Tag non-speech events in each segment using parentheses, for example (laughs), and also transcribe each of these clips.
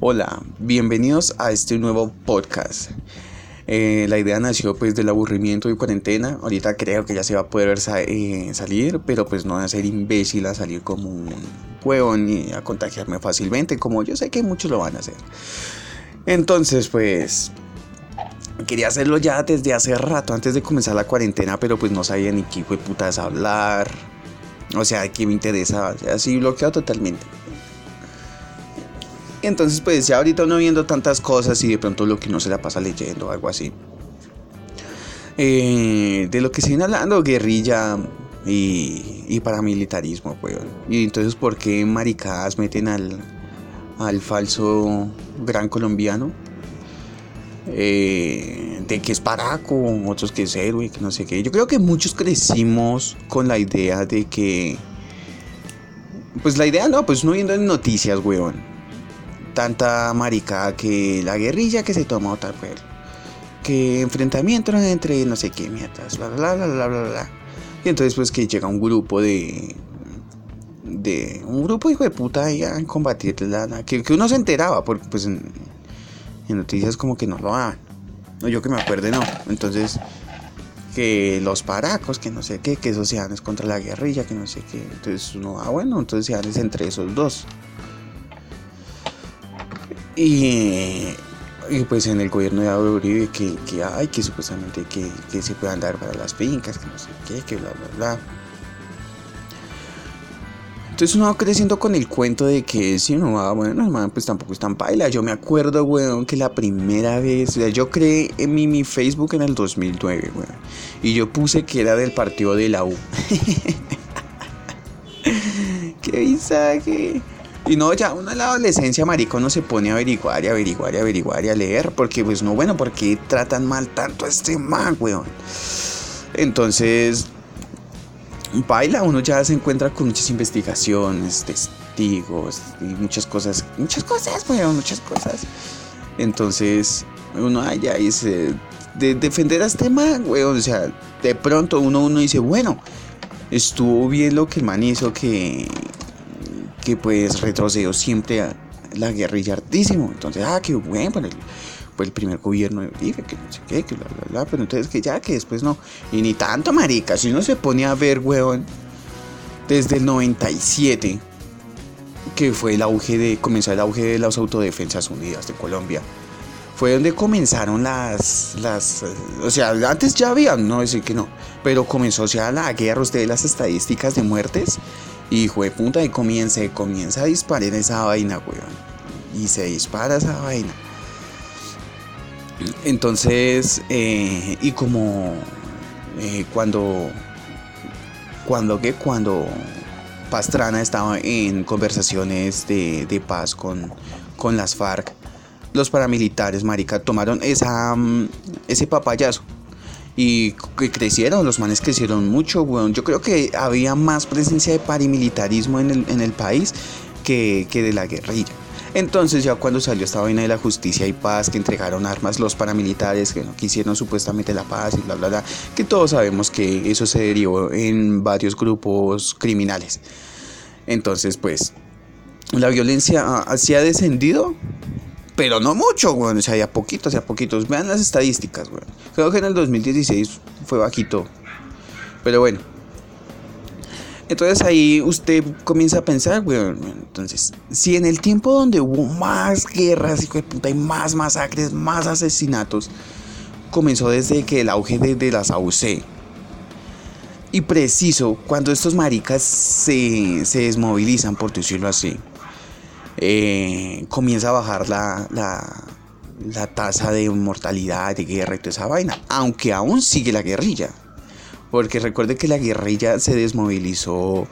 Hola, bienvenidos a este nuevo podcast. Eh, la idea nació pues del aburrimiento y cuarentena. Ahorita creo que ya se va a poder eh, salir, pero pues no a ser imbécil a salir como un huevón y a contagiarme fácilmente, como yo sé que muchos lo van a hacer. Entonces pues quería hacerlo ya desde hace rato, antes de comenzar la cuarentena, pero pues no sabía ni qué de putas hablar. O sea, qué me interesaba. así bloqueado totalmente. Entonces, pues ya ahorita uno viendo tantas cosas y de pronto lo que no se la pasa leyendo o algo así. Eh, de lo que viene hablando, guerrilla y, paramilitarismo, weón. Y entonces, ¿por qué maricadas meten al, al falso gran colombiano? Eh, de que es paraco, otros que es héroe, que no sé qué. Yo creo que muchos crecimos con la idea de que. Pues la idea no, pues no viendo en noticias, weón tanta maricada que la guerrilla que se toma otra vez. Que enfrentamiento entre no sé qué mierdas, bla bla bla bla bla bla. Y entonces pues que llega un grupo de de un grupo hijo de puta ahí a combatir que, que uno se enteraba porque pues en, noticias como que no lo hagan. No, yo que me acuerde no. Entonces que los paracos, que no sé qué, que esos sean contra la guerrilla, que no sé qué. Entonces uno, ah bueno, entonces sean entre esos dos. Y, pues en el gobierno de Álvaro que, que hay, que supuestamente que, se puedan dar para las fincas, que no sé qué, que bla, bla, bla. Entonces uno va creciendo con el cuento de que si uno va, bueno, hermano, pues tampoco es tan paila. Yo me acuerdo, weón, que la primera vez, o sea, yo creé en mi, mi Facebook en el 2009, weón. Y yo puse que era del partido de la U. (laughs) ¡Qué visaje! Y no, ya uno en la adolescencia, marico, no se pone a averiguar y averiguar y averiguar y a leer. Porque, pues, no, bueno, porque tratan mal tanto a este man, weón. Entonces, baila, uno ya se encuentra con muchas investigaciones, testigos y muchas cosas, muchas cosas, weón, muchas cosas. Entonces, uno allá dice, de defender a este man, weón. O sea, de pronto uno, uno dice, bueno, estuvo bien lo que el man hizo, que que pues retrocedió siempre a la guerrilla hartísimo. Entonces, ah, qué bueno, pues el, el primer gobierno de que no sé qué, que bla, bla, bla, pero entonces que ya, que después no. Y ni tanto, marica, si uno se pone a ver, weón, desde el 97, que fue el auge de, comenzó el auge de las autodefensas unidas de Colombia. Fue donde comenzaron las, las, o sea, antes ya había, no decir que no, pero comenzó ya la guerra, ustedes las estadísticas de muertes, Hijo de puta, y comienza, comienza a disparar esa vaina, weón. Y se dispara esa vaina. Entonces, eh, y como eh, cuando, cuando que cuando Pastrana estaba en conversaciones de, paz con, con las FARC, los paramilitares, marica, tomaron esa, mm, ese papayazo y que crecieron, los manes crecieron mucho, weón. Yo creo que había más presencia de paramilitarismo en el, en el país que, que de la guerrilla. Entonces ya cuando salió esta vaina de la justicia y paz, que entregaron armas los paramilitares, que no quisieron supuestamente la paz y bla, bla, bla, que todos sabemos que eso se derivó en varios grupos criminales. Entonces pues la violencia así ha descendido, pero no mucho, güey. O sea, ya poquitos, ya poquitos. Vean las estadísticas, güey. Creo que en el 2016 fue bajito. Pero bueno. Entonces ahí usted comienza a pensar, güey. Entonces, si en el tiempo donde hubo más guerras, hijo de puta, y más masacres, más asesinatos, comenzó desde que el auge de, las AUC. Y preciso, cuando estos maricas se, se desmovilizan, por decirlo así eh, comienza a bajar la, la, tasa de mortalidad, de guerra y toda esa vaina. Aunque aún sigue la guerrilla. Porque recuerde que la guerrilla se desmovilizó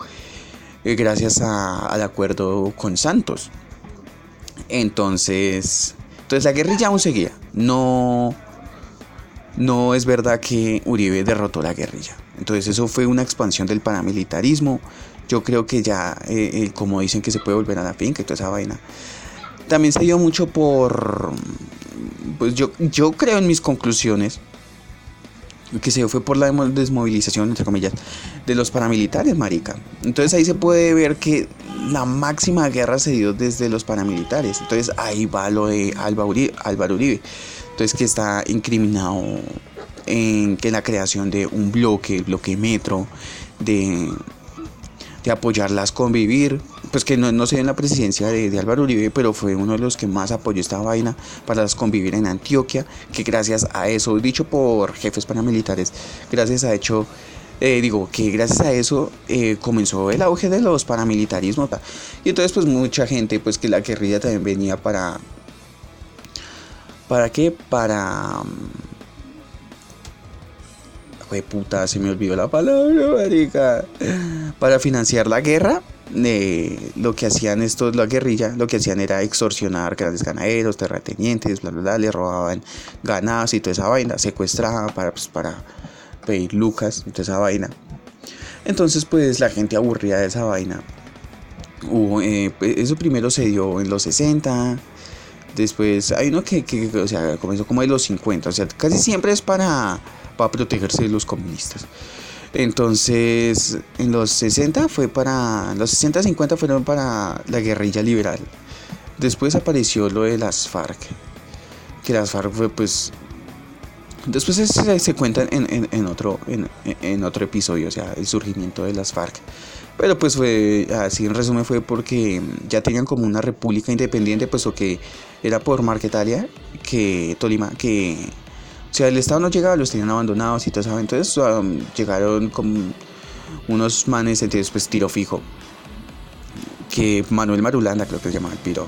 eh, gracias al acuerdo con Santos. Entonces, entonces la guerrilla aún seguía. No, no es verdad que Uribe derrotó la guerrilla. Entonces eso fue una expansión del paramilitarismo yo creo que ya, eh, eh, como dicen que se puede volver a la finca y toda esa vaina. También se dio mucho por, pues yo, yo creo en mis conclusiones que se dio fue por la desmovilización, entre comillas, de los paramilitares, marica. Entonces ahí se puede ver que la máxima guerra se dio desde los paramilitares. Entonces ahí va lo de Álvaro Uribe. Entonces que está incriminado en que la creación de un bloque, bloque metro, de, de apoyarlas convivir, pues que no, no sé en la presidencia de, Álvaro Uribe, pero fue uno de los que más apoyó esta vaina para las convivir en Antioquia, que gracias a eso, dicho por jefes paramilitares, gracias a hecho, eh, digo, que gracias a eso eh, comenzó el auge de los paramilitarismos. Y entonces pues mucha gente, pues que la guerrilla también venía para... ¿Para qué? Para... Fue puta, se me olvidó la palabra, marica. Para financiar la guerra lo que hacían estos, la guerrilla, lo que hacían era extorsionar grandes ganaderos, terratenientes, bla, bla, bla, le robaban ganados y toda esa vaina, secuestraban para, pues, para pedir lucas y toda esa vaina. Entonces, pues la gente aburría de esa vaina. Hubo, eh, pues, eso primero se dio en los 60. Después hay uno que, que, o sea, comenzó como en los 50. O sea, casi siempre es para, para protegerse de los comunistas. Entonces, en los 60 fue para. Los 60 50 fueron para la guerrilla liberal. Después apareció lo de las FARC. Que las FARC fue pues. Después se, se cuenta en, otro, en, otro episodio, o sea, el surgimiento de las FARC. Pero pues fue, así en resumen fue porque ya tenían como una república independiente, puesto que era por Marquetalia, que Tolima, que o sea, el Estado no llegaba, los tenían abandonados y todo eso. Entonces um, llegaron como unos manes, entonces pues tiro fijo. Que Manuel Marulanda creo que se llama el piro.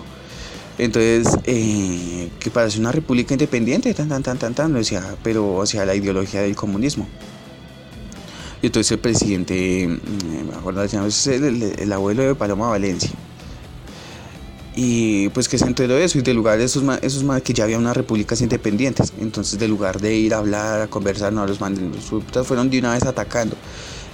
Entonces, eh, que para ser una república independiente, tan, tan, tan, tan, tan, decía, pero, o sea, la ideología del comunismo. Y entonces el presidente, mm, me acuerdo, el, el abuelo de Paloma Valencia y pues que se enteró de eso y de lugar de esos esos más que ya había unas repúblicas independientes. Entonces de lugar de ir a hablar a conversar no los manden los fueron de una vez atacando.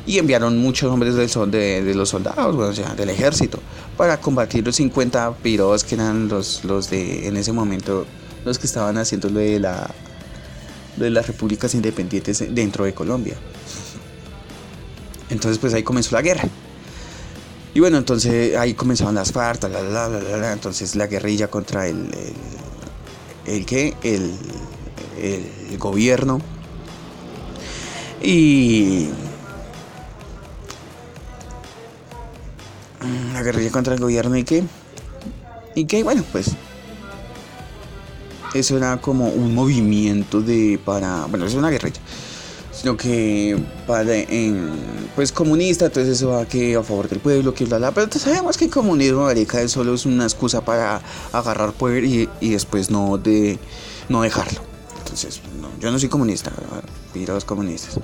Y enviaron muchos hombres del, de, de los soldados o sea del ejército para combatir los 50 piros que eran los, los de en ese momento los que estaban haciendo lo de la de las repúblicas independientes dentro de Colombia. Entonces pues ahí comenzó la guerra y bueno, entonces ahí comenzaban las FARC, entonces la guerrilla contra el, el, ¿qué? El, el gobierno. Y la guerrilla contra el gobierno y qué. Y qué, bueno, pues eso era como un movimiento de para, bueno, es una guerrilla sino que para en pues comunista, entonces eso va que a favor del pueblo, que bla bla, pero sabemos que el comunismo marica solo es una excusa para agarrar poder y, después no de no dejarlo. Entonces, yo no soy comunista, los comunistas.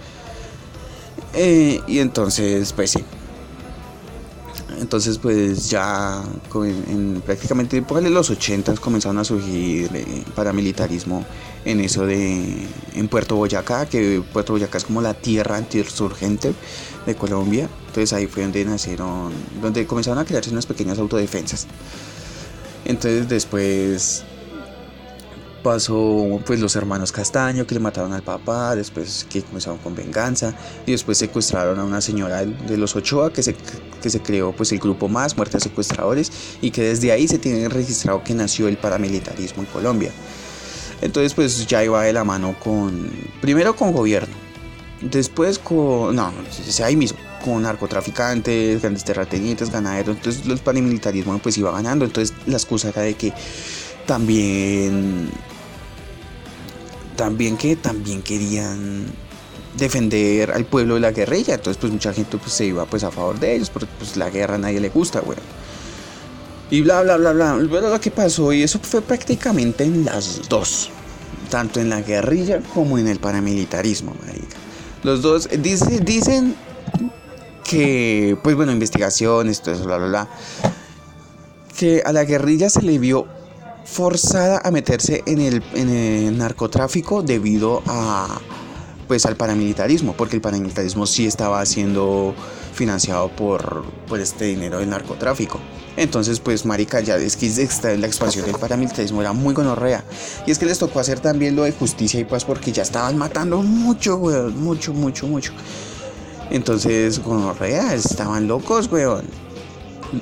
Eh, y entonces, pues sí, entonces pues ya en, prácticamente por los 80 comenzaron a surgir eh, paramilitarismo en eso de en Puerto Boyacá, que Puerto Boyacá es como la tierra antisurgente de Colombia. Entonces ahí fue donde nacieron, donde comenzaron a crearse unas pequeñas autodefensas. Entonces después pasó pues los hermanos Castaño que le mataron al papá, después que comenzaron con venganza y después secuestraron a una señora de los Ochoa que se, que se creó pues el grupo más, muertes secuestradores y que desde ahí se tiene registrado que nació el paramilitarismo en Colombia. Entonces pues ya iba de la mano con, primero con gobierno, después con, no, ahí mismo, con narcotraficantes, grandes terratenientes, ganaderos, entonces los paramilitarismo pues iba ganando, entonces la excusa era de que también también que también querían defender al pueblo de la guerrilla, entonces pues mucha gente pues se iba pues a favor de ellos, porque pues la guerra a nadie le gusta, güey. Y bla bla bla bla, pero lo que pasó y eso fue prácticamente en las dos, tanto en la guerrilla como en el paramilitarismo, marica. Los dos dicen, dicen que pues bueno, investigaciones, todo eso, bla bla bla, que a la guerrilla se le vio forzada a meterse en el, narcotráfico debido a pues al paramilitarismo, porque el paramilitarismo sí estaba haciendo financiado por, por este dinero del narcotráfico. Entonces, pues, marica, ya es que la expansión del paramilitarismo era muy gonorrea. Y es que les tocó hacer también lo de justicia y paz porque ya estaban matando mucho, weón. Mucho, mucho, mucho. Entonces, gonorrea, estaban locos, weón.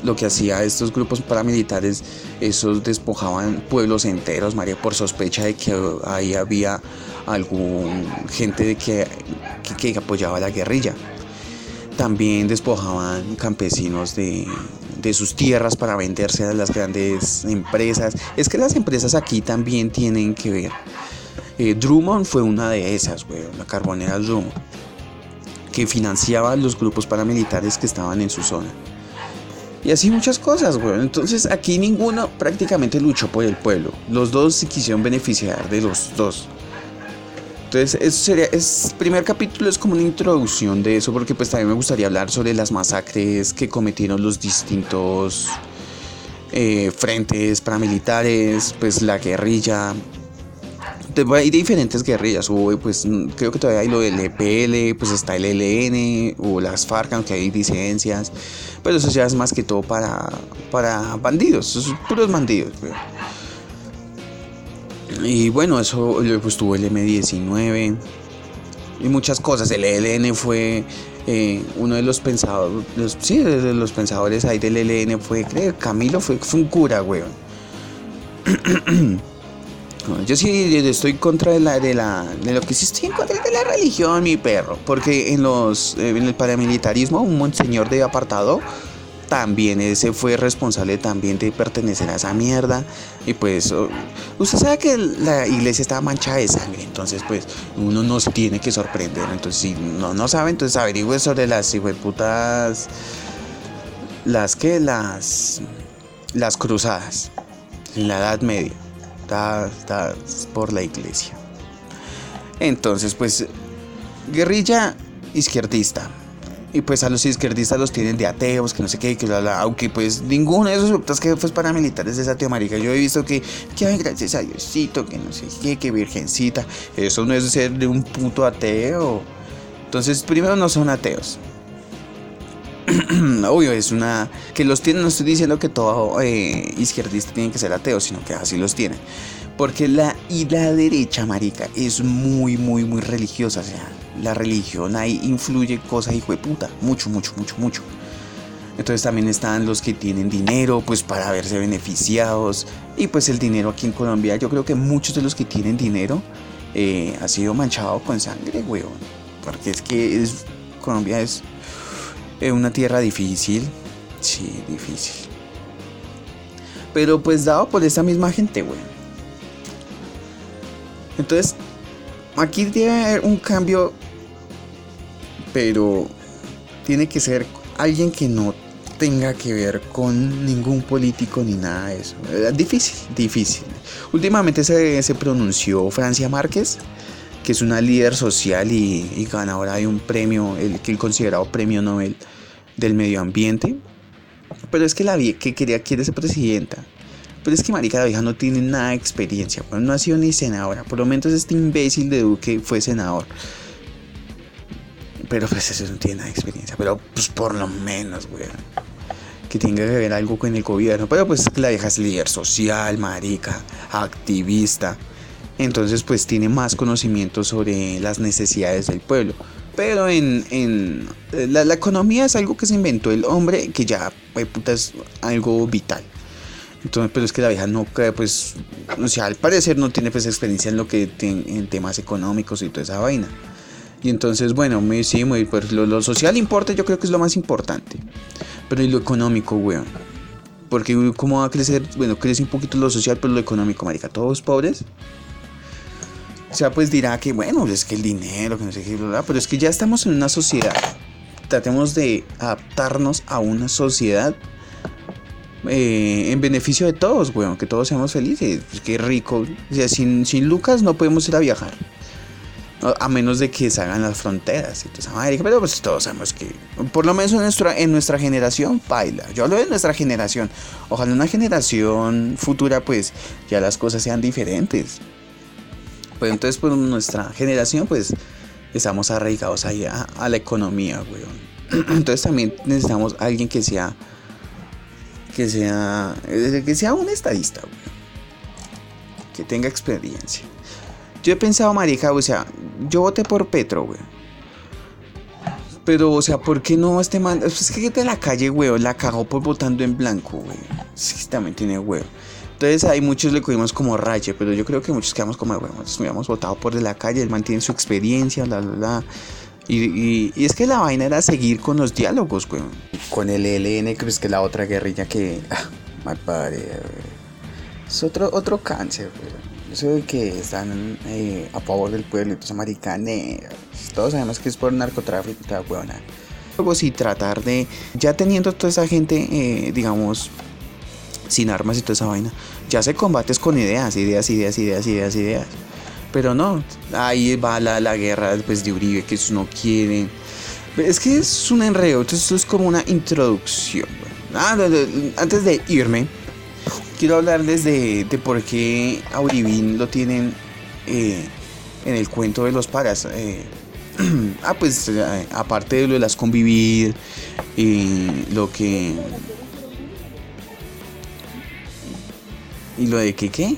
Lo que hacía estos grupos paramilitares, esos despojaban pueblos enteros, María, por sospecha de que ahí había algún gente de que, que, apoyaba la guerrilla. También despojaban campesinos de, de sus tierras para venderse a las grandes empresas. Es que las empresas aquí también tienen que ver. Eh, Drummond fue una de esas, la carbonera Drummond, que financiaba los grupos paramilitares que estaban en su zona. Y así muchas cosas, güey. Entonces aquí ninguno prácticamente luchó por el pueblo. Los dos se quisieron beneficiar de los dos. Entonces, eso sería, es, primer capítulo es como una introducción de eso, porque pues también me gustaría hablar sobre las masacres que cometieron los distintos eh, frentes paramilitares, pues la guerrilla. Hay diferentes guerrillas, hubo, pues creo que todavía hay lo del EPL, pues está el ELN, o las FARC, aunque hay disidencias, pero eso ya es más que todo para, para bandidos, puros bandidos. Y bueno, eso pues tuvo el M19 y muchas cosas. El ELN fue eh, uno de los pensadores, sí, de los pensadores ahí del ELN fue, creo, Camilo fue, fue un cura, weón. (clears throat) Yo sí estoy contra de la, de la de lo que sí estoy en contra de la religión, mi perro, porque en los en el paramilitarismo un monseñor de apartado también ese fue responsable también de pertenecer a esa mierda. Y pues usted sabe que la iglesia estaba manchada de sangre, entonces pues uno no se tiene que sorprender. Entonces si no, no sabe, entonces averigüe sobre las putas las que las las cruzadas en la Edad Media, dadas por la iglesia. Entonces pues guerrilla izquierdista y pues a los izquierdistas los tienen de ateos, que no sé qué, que la, aunque pues ninguno de esos grupos que fue paramilitares es ateo, marica. Yo he visto que, que gracias a Diosito, que no sé qué, que virgencita. Eso no es ser de un puto ateo. Entonces, primero no son ateos. (clears throat) Obvio, es una. Que los tienen, no estoy diciendo que todo eh, izquierdista tiene que ser ateo, sino que así los tienen. Porque la, y la derecha, marica, es muy, muy, muy religiosa. O sea, la religión ahí influye cosas hijo de puta. Mucho, mucho, mucho, mucho. Entonces también están los que tienen dinero, pues para verse beneficiados. Y pues el dinero aquí en Colombia, yo creo que muchos de los que tienen dinero eh, ha sido manchado con sangre, weón. Porque es que es, Colombia es una tierra difícil. Sí, difícil. Pero pues dado por esa misma gente, weón. Entonces, aquí haber un cambio, pero tiene que ser alguien que no tenga que ver con ningún político ni nada de eso. Difícil, difícil. Últimamente se, se pronunció Francia Márquez, que es una líder social y, ganadora de un premio, el el considerado premio Nobel del medio ambiente. Pero es que la que quería quiere ser presidenta. Pero es que marica la vieja no tiene nada de experiencia, no ha sido ni senadora. Por lo menos este imbécil de Duque fue senador. Pero pues eso no tiene nada de experiencia. Pero pues por lo menos, weón. Que tenga que ver algo con el gobierno. Pero pues la vieja es líder social, marica, activista. Entonces pues tiene más conocimiento sobre las necesidades del pueblo. Pero en, en la, la, economía es algo que se inventó el hombre que ya puta, es algo vital. Entonces, pero es que la vieja no pues, o sea, al parecer no tiene pues experiencia en lo que en temas económicos y toda esa vaina. Y entonces, bueno, muy, sí, muy, pues lo, social importa, yo creo que es lo más importante. Pero y lo económico, weón. Porque cómo va a crecer, bueno, crece un poquito lo social, pero lo económico, marica, todos pobres. O sea, pues dirá que, bueno, es que el dinero, que no sé qué, pero es que ya estamos en una sociedad. Tratemos de adaptarnos a una sociedad eh, en beneficio de todos, weón, que todos seamos felices. Pues qué rico. O sea, sin, sin Lucas no podemos ir a viajar. A menos de que se hagan las fronteras. pero pues todos sabemos que, por lo menos en nuestra, en nuestra generación, baila. Yo hablo de nuestra generación. Ojalá una generación futura, pues ya las cosas sean diferentes. Pues entonces, por nuestra generación, pues estamos arraigados ahí a, la economía, weón (clears throat) Entonces también necesitamos alguien que sea que sea que sea un estadista, Que tenga experiencia. Yo he pensado, marica, o sea, yo voté por Petro, güey. Pero, o sea, ¿por qué no este man? Es que de la calle, güey, la cagó por votando en blanco, güey. Sí, también tiene güey. Entonces hay muchos le cogimos como rache, pero yo creo que muchos quedamos como, bueno, habíamos votado por de la calle, él mantiene su experiencia, bla, bla, bla. Y, y, es que la vaina era seguir con los diálogos, güey. Con el ELN, que es que la otra guerrilla que... Ah, mal padre, Es otro, otro cáncer, güey. Eso de que están eh, a favor del pueblo, entonces americane. Todos sabemos que es por narcotráfico, huevona. Luego sí tratar de, ya teniendo toda esa gente, eh, digamos, sin armas y toda esa vaina. Ya se combates con ideas, ideas, ideas, ideas, ideas, ideas. Pero no, ahí va la, la guerra después de Uribe, que eso no quieren. Es que es un enredo, entonces esto es como una introducción. Ah, antes de irme, quiero hablarles de, de por qué a lo tienen eh, en el cuento de los paras. Eh, (clears throat) ah, pues eh, aparte de lo de las convivir y lo que Y lo de que qué?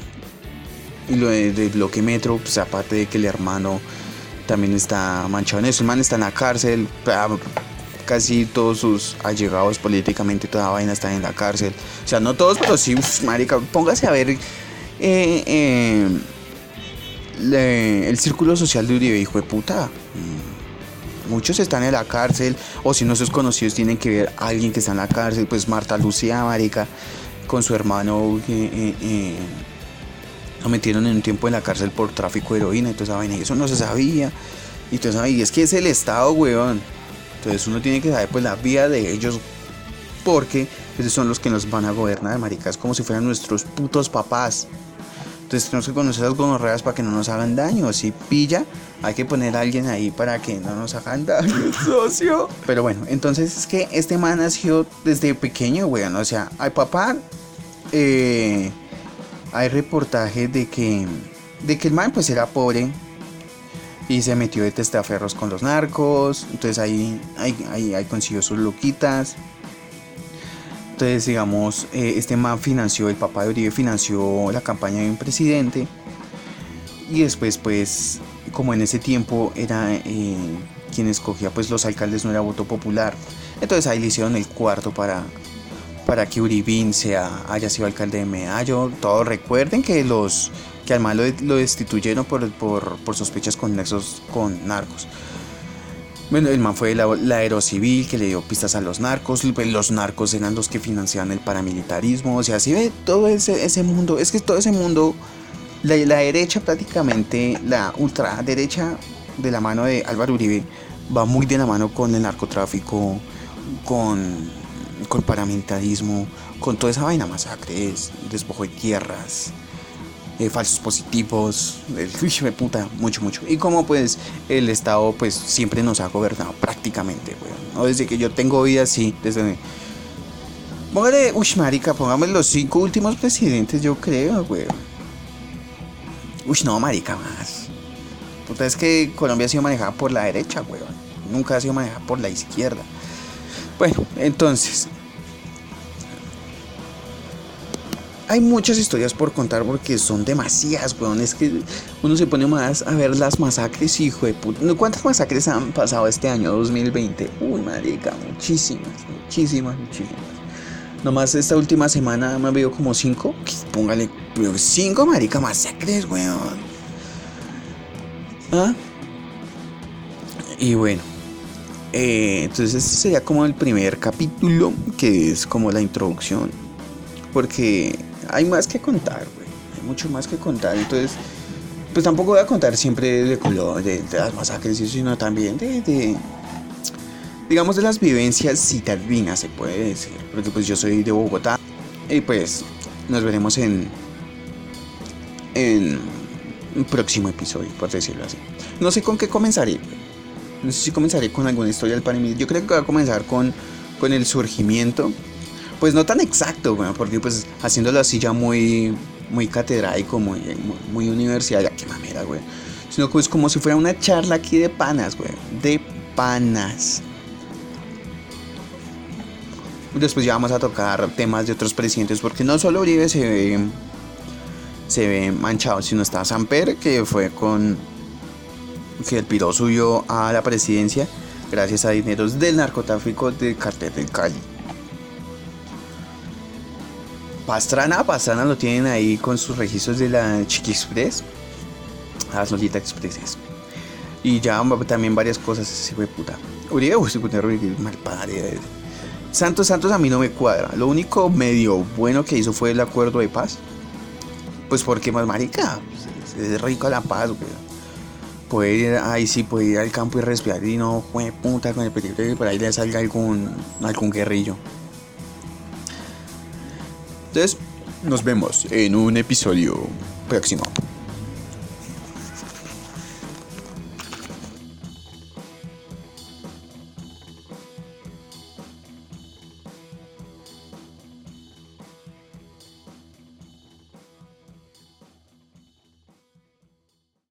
Y lo de, bloque metro, pues aparte de que el hermano también está manchado en eso. El man está en la cárcel. Casi todos sus allegados políticamente, toda vaina está en la cárcel. O sea, no todos, pero sí, marica, póngase a ver eh, eh, el círculo social de Uribe, hijo de puta. Mm, muchos están en la cárcel, o si no sus conocidos tienen que ver a alguien que está en la cárcel, pues Marta Lucía, marica, con su hermano eh, eh, lo metieron en un tiempo en la cárcel por tráfico de heroína y toda esa. Y eso no se sabía. Y, todo y es que es el Estado, weón. Entonces uno tiene que saber pues la vida de ellos. Porque esos son los que nos van a gobernar, maricas, como si fueran nuestros putos papás. Entonces tenemos que conocer las gonorreas para que no nos hagan daño. Si pilla, hay que poner a alguien ahí para que no nos hagan daño, (laughs) socio. Pero bueno, entonces es que este man nació desde pequeño, weón. O sea, al papá eh, hay reportajes de que, de que el man pues era pobre y se metió de testaferros con los narcos. Entonces ahí, ahí, ahí, consiguió sus loquitas. Entonces, digamos, eh, este man financió, el papá de Uribe financió la campaña de un presidente. Y después, pues, como en ese tiempo era eh, quien escogía pues los alcaldes no era voto popular. Entonces ahí le hicieron el cuarto para, para que Uribín sea, haya sido alcalde de Medallo. Todos recuerden que los que al mal lo, destituyeron por, por, sospechas con nexos con narcos. Bueno, el man fue la, la aerocivil que le dio pistas a los narcos. Pues, los narcos eran los que financiaban el paramilitarismo. O sea, si ve todo ese, ese mundo. Es que todo ese mundo, la, la derecha prácticamente, la ultraderecha de la mano de Álvaro Uribe, va muy de la mano con el narcotráfico, con con paramilitarismo, con toda esa vaina, masacres, despojo de tierras, eh, falsos positivos, el (laughs) de puta, mucho, mucho. Y como pues el Estado pues siempre nos ha gobernado prácticamente, weón. Desde que yo tengo vida así, desde... Póngale, uy, marica, póngame los cinco últimos presidentes, yo creo, weón. Uy, no, marica, más. Puta, es que Colombia ha sido manejada por la derecha, weón. Nunca ha sido manejada por la izquierda. Bueno, entonces. Hay muchas historias por contar porque son demasiadas, weón. Es que uno se pone más a ver las masacres, hijo de puta. ¿Cuántas masacres han pasado este año 2020? Uy, marica, muchísimas, muchísimas, muchísimas. Nomás esta última semana me habido como cinco. Póngale, cinco, marica, masacres, weón. ¿Ah? Y bueno, eh, entonces este sería como el primer capítulo, que es como la introducción. Porque hay más que contar, güey. Hay mucho más que contar. Entonces, pues tampoco voy a contar siempre de, de, de las masacres, sino también de, digamos, de las vivencias citadinas, se puede decir. Porque pues yo soy de Bogotá. Y pues nos veremos en, en un próximo episodio, por decirlo así. No sé con qué comenzaré. No sé si comenzaré con alguna historia del paramilitarismo. Yo creo que voy a comenzar con, con el surgimiento. Pues no tan exacto, porque pues haciéndolo así ya muy, muy catedrático, muy, muy, universidad, ya qué mamera, güey. Sino que es como si fuera una charla aquí de panas, güey. De panas. Después ya vamos a tocar temas de otros presidentes, porque no solo Uribe se ve, se ve manchado, sino está Samper, que fue con que el piro subió a la presidencia gracias a dineros del narcotráfico del cartel del Cali. Pastrana, Pastrana lo tienen ahí con sus registros de la Chiqui Express. La Solita Express. Y ya también varias cosas, ese fue puta. Uribe, uy, mal padre. Santos Santos a mí no me cuadra. Lo único medio bueno que hizo fue el acuerdo de paz. Pues porque más marica. Es rico la paz, güey. Puede ir, ahí sí, puede ir al campo y respirar y no, fue puta con el peligro de que por ahí le salga algún, algún guerrillo. Entonces, nos vemos en un episodio próximo.